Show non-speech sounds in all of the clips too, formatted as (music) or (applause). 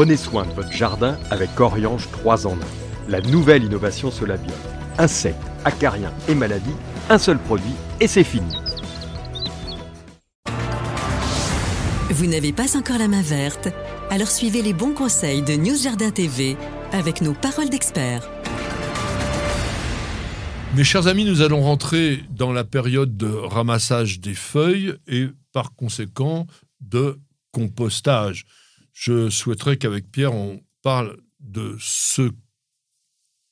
Prenez soin de votre jardin avec Oriange 3 en 1. La nouvelle innovation Solabium. Insectes, acariens et maladies, un seul produit et c'est fini. Vous n'avez pas encore la main verte? Alors suivez les bons conseils de News Jardin TV avec nos paroles d'experts. Mes chers amis, nous allons rentrer dans la période de ramassage des feuilles et par conséquent de compostage. Je souhaiterais qu'avec Pierre, on parle de ce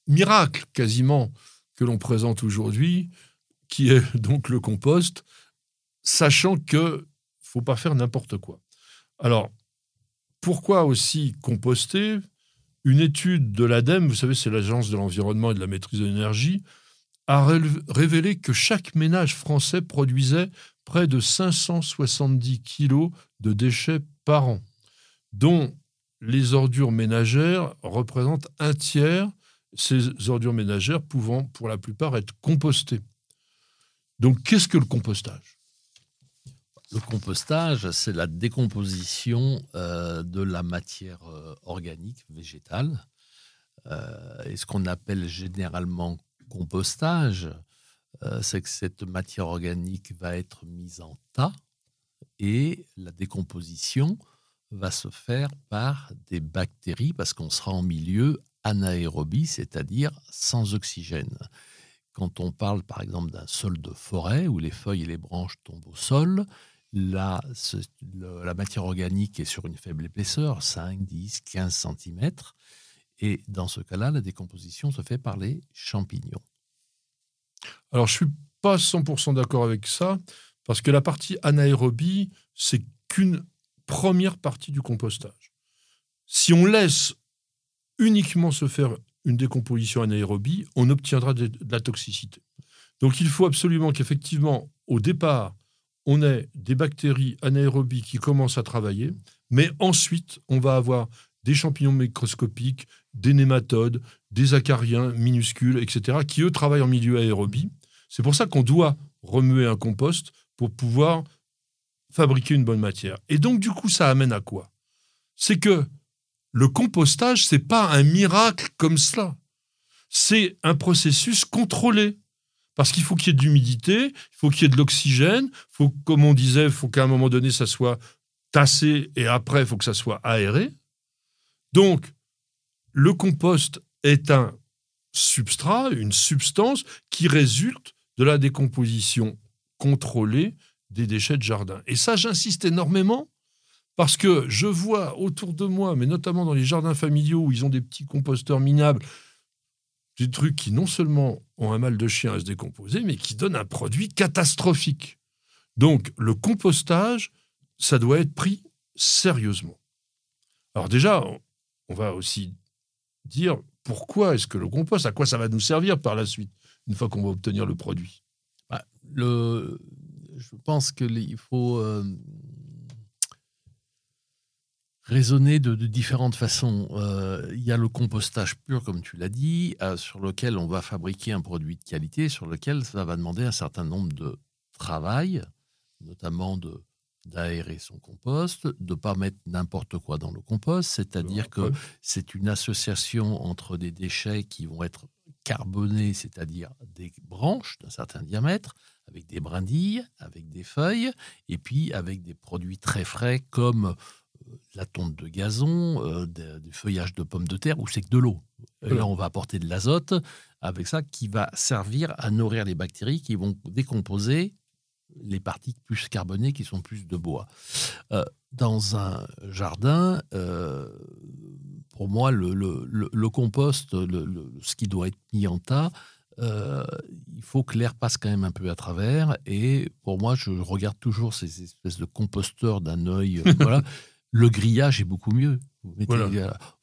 miracle quasiment que l'on présente aujourd'hui, qui est (laughs) donc le compost, sachant que faut pas faire n'importe quoi. Alors, pourquoi aussi composter? Une étude de l'ADEME, vous savez, c'est l'Agence de l'environnement et de la maîtrise de l'énergie, a révélé que chaque ménage français produisait près de 570 kilos de déchets par an, dont les ordures ménagères représentent un tiers, ces ordures ménagères pouvant pour la plupart être compostées. Donc qu'est-ce que le compostage? Le compostage, c'est la décomposition euh, de la matière euh, organique végétale, euh, et ce qu'on appelle généralement compostage, c'est que cette matière organique va être mise en tas et la décomposition va se faire par des bactéries parce qu'on sera en milieu anaérobie, c'est-à-dire sans oxygène. Quand on parle par exemple d'un sol de forêt où les feuilles et les branches tombent au sol, la, la matière organique est sur une faible épaisseur, 5, 10, 15 cm, et dans ce cas-là, la décomposition se fait par les champignons. Alors, je suis pas 100% d'accord avec ça, parce que la partie anaérobie, c'est qu'une première partie du compostage. Si on laisse uniquement se faire une décomposition anaérobie, on obtiendra de, la toxicité. Donc, il faut absolument qu'effectivement, au départ, on ait des bactéries anaérobies qui commencent à travailler, mais ensuite, on va avoir des champignons microscopiques, des nématodes, des acariens minuscules, etc., qui, eux, travaillent en milieu aérobie. C'est pour ça qu'on doit remuer un compost pour pouvoir fabriquer une bonne matière. Et donc, du coup, ça amène à quoi? C'est que le compostage, c'est pas un miracle comme cela. C'est un processus contrôlé. Parce qu'il faut qu'il y ait de l'humidité, il faut qu'il y ait de l'oxygène, faut, comme on disait, il faut qu'à un moment donné, ça soit tassé et après, il faut que ça soit aéré. Donc, le compost est un substrat, une substance qui résulte de la décomposition contrôlée des déchets de jardin. Et ça, j'insiste énormément parce que je vois autour de moi, mais notamment dans les jardins familiaux où ils ont des petits composteurs minables, des trucs qui non seulement ont un mal de chien à se décomposer, mais qui donnent un produit catastrophique. Donc le compostage, ça doit être pris sérieusement. Alors déjà, on va aussi dire pourquoi est-ce que le compost, à quoi ça va nous servir par la suite, une fois qu'on va obtenir le produit? Bah, le, Je pense qu'il faut euh, raisonner de, différentes façons. Euh, il y a le compostage pur, comme tu l'as dit, euh, sur lequel on va fabriquer un produit de qualité, sur lequel ça va demander un certain nombre de travail, notamment de d'aérer son compost, de ne pas mettre n'importe quoi dans le compost, c'est-à-dire que c'est une association entre des déchets qui vont être carbonés, c'est-à-dire des branches d'un certain diamètre, avec des brindilles, avec des feuilles, et puis avec des produits très frais comme euh, la tonte de gazon, euh, du feuillage de pommes de terre, ou c'est que de l'eau. Là, on va apporter de l'azote avec ça qui va servir à nourrir les bactéries qui vont décomposer les parties plus carbonées qui sont plus de bois. Euh, dans un jardin, euh, pour moi, le, compost, ce qui doit être mis en tas, euh, il faut que l'air passe quand même un peu à travers. Et pour moi, je regarde toujours ces espèces de composteurs d'un œil. (laughs) voilà. Le grillage est beaucoup mieux.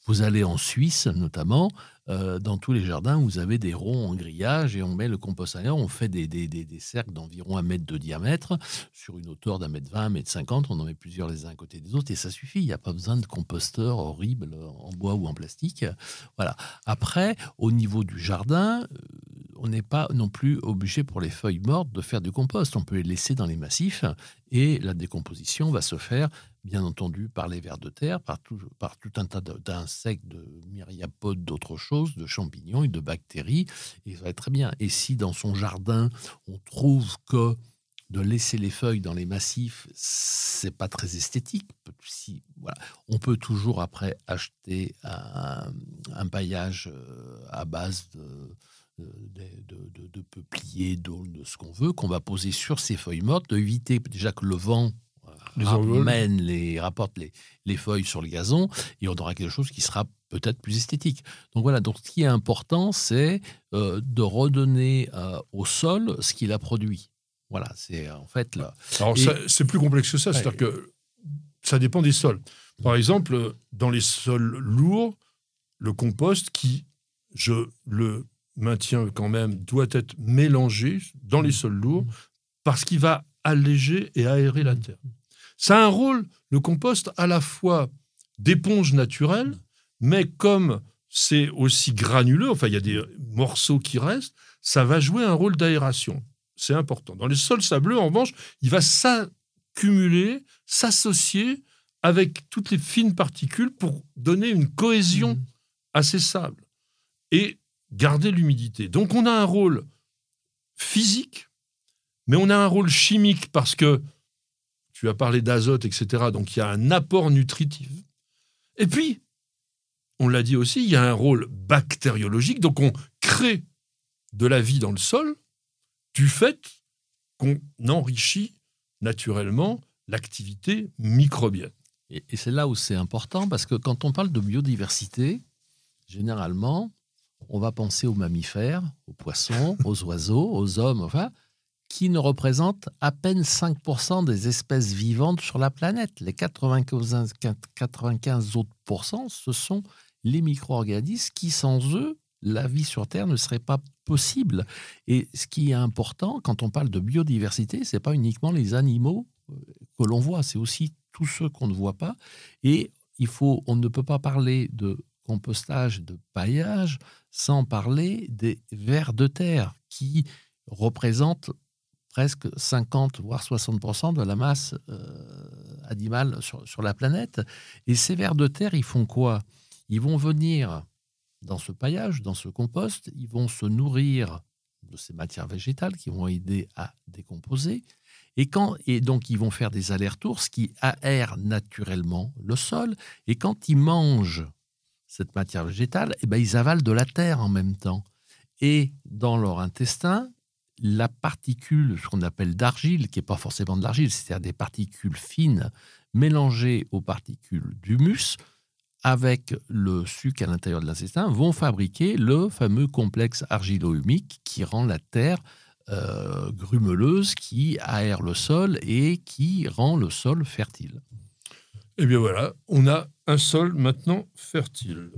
Vous, allez en Suisse, notamment, euh, dans tous les jardins, vous avez des ronds en grillage et on met le compost à l'air. On fait des, des, cercles d'environ un mètre de diamètre sur une hauteur d'un mètre vingt, un mètre cinquante. On en met plusieurs les uns à côté des autres et ça suffit. Il n'y a pas besoin de composteurs horribles en bois ou en plastique. Voilà. Après, au niveau du jardin, euh, on n'est pas non plus obligé pour les feuilles mortes de faire du compost. On peut les laisser dans les massifs et la décomposition va se faire bien entendu par les vers de terre, par tout, un tas d'insectes, de myriapodes, d'autres choses, de champignons et de bactéries, et ça va être très bien. Et si dans son jardin, on trouve que de laisser les feuilles dans les massifs, c'est pas très esthétique. Si, voilà. On peut toujours après acheter un, paillage euh, à base de, de, de, peupliers, d'aulnes, de ce qu'on veut, qu'on va poser sur ces feuilles mortes, d'éviter déjà que le vent les ramène, les, rapporte les, les, feuilles sur le gazon, et on aura quelque chose qui sera peut-être plus esthétique. Donc voilà, donc ce qui est important, c'est euh, de redonner euh, au sol ce qu'il a produit. Voilà, c'est en fait là. Alors c'est plus complexe que ça, c'est-à-dire que ça dépend des sols. Par exemple, dans les sols lourds, le compost qui, je le maintiens quand même, doit être mélangé dans les sols lourds parce qu'il va alléger et aérer la terre. Ça a un rôle, le compost, à la fois d'éponge naturelle, mais comme c'est aussi granuleux, enfin il y a des morceaux qui restent, ça va jouer un rôle d'aération c'est important. Dans les sols sableux, en revanche, il va s'accumuler, s'associer avec toutes les fines particules pour donner une cohésion mmh. à ces sables et garder l'humidité. Donc on a un rôle physique, mais on a un rôle chimique parce que tu as parlé d'azote, etc. Donc il y a un apport nutritif. Et puis, on l'a dit aussi, il y a un rôle bactériologique. Donc on crée de la vie dans le sol du fait qu'on enrichit naturellement l'activité microbienne. Et, c'est là où c'est important, parce que quand on parle de biodiversité, généralement, on va penser aux mammifères, aux poissons, aux oiseaux, aux hommes, enfin, qui ne représentent à peine 5% des espèces vivantes sur la planète. Les 95, 95 autres pourcents, ce sont les micro-organismes qui, sans eux, la vie sur Terre ne serait pas possible. Et ce qui est important quand on parle de biodiversité, c'est pas uniquement les animaux euh, que l'on voit, c'est aussi tous ceux qu'on ne voit pas. Et il faut, on ne peut pas parler de compostage, de paillage, sans parler des vers de terre qui représentent presque 50 voire 60 de la masse euh, animale sur, sur, la planète. Et ces vers de terre, ils font quoi? Ils vont venir dans ce paillage, dans ce compost, ils vont se nourrir de ces matières végétales qui vont aider à décomposer. Et, quand, et donc, ils vont faire des allers-retours, ce qui aère naturellement le sol. Et quand ils mangent cette matière végétale, eh ben, ils avalent de la terre en même temps. Et dans leur intestin, la particule, ce qu'on appelle d'argile, qui n'est pas forcément de l'argile, c'est-à-dire des particules fines mélangées aux particules d'humus, avec le sucre à l'intérieur de l'intestin, vont fabriquer le fameux complexe argilo-humique qui rend la terre euh, grumeleuse, qui aère le sol et qui rend le sol fertile. Eh bien voilà, on a un sol maintenant fertile.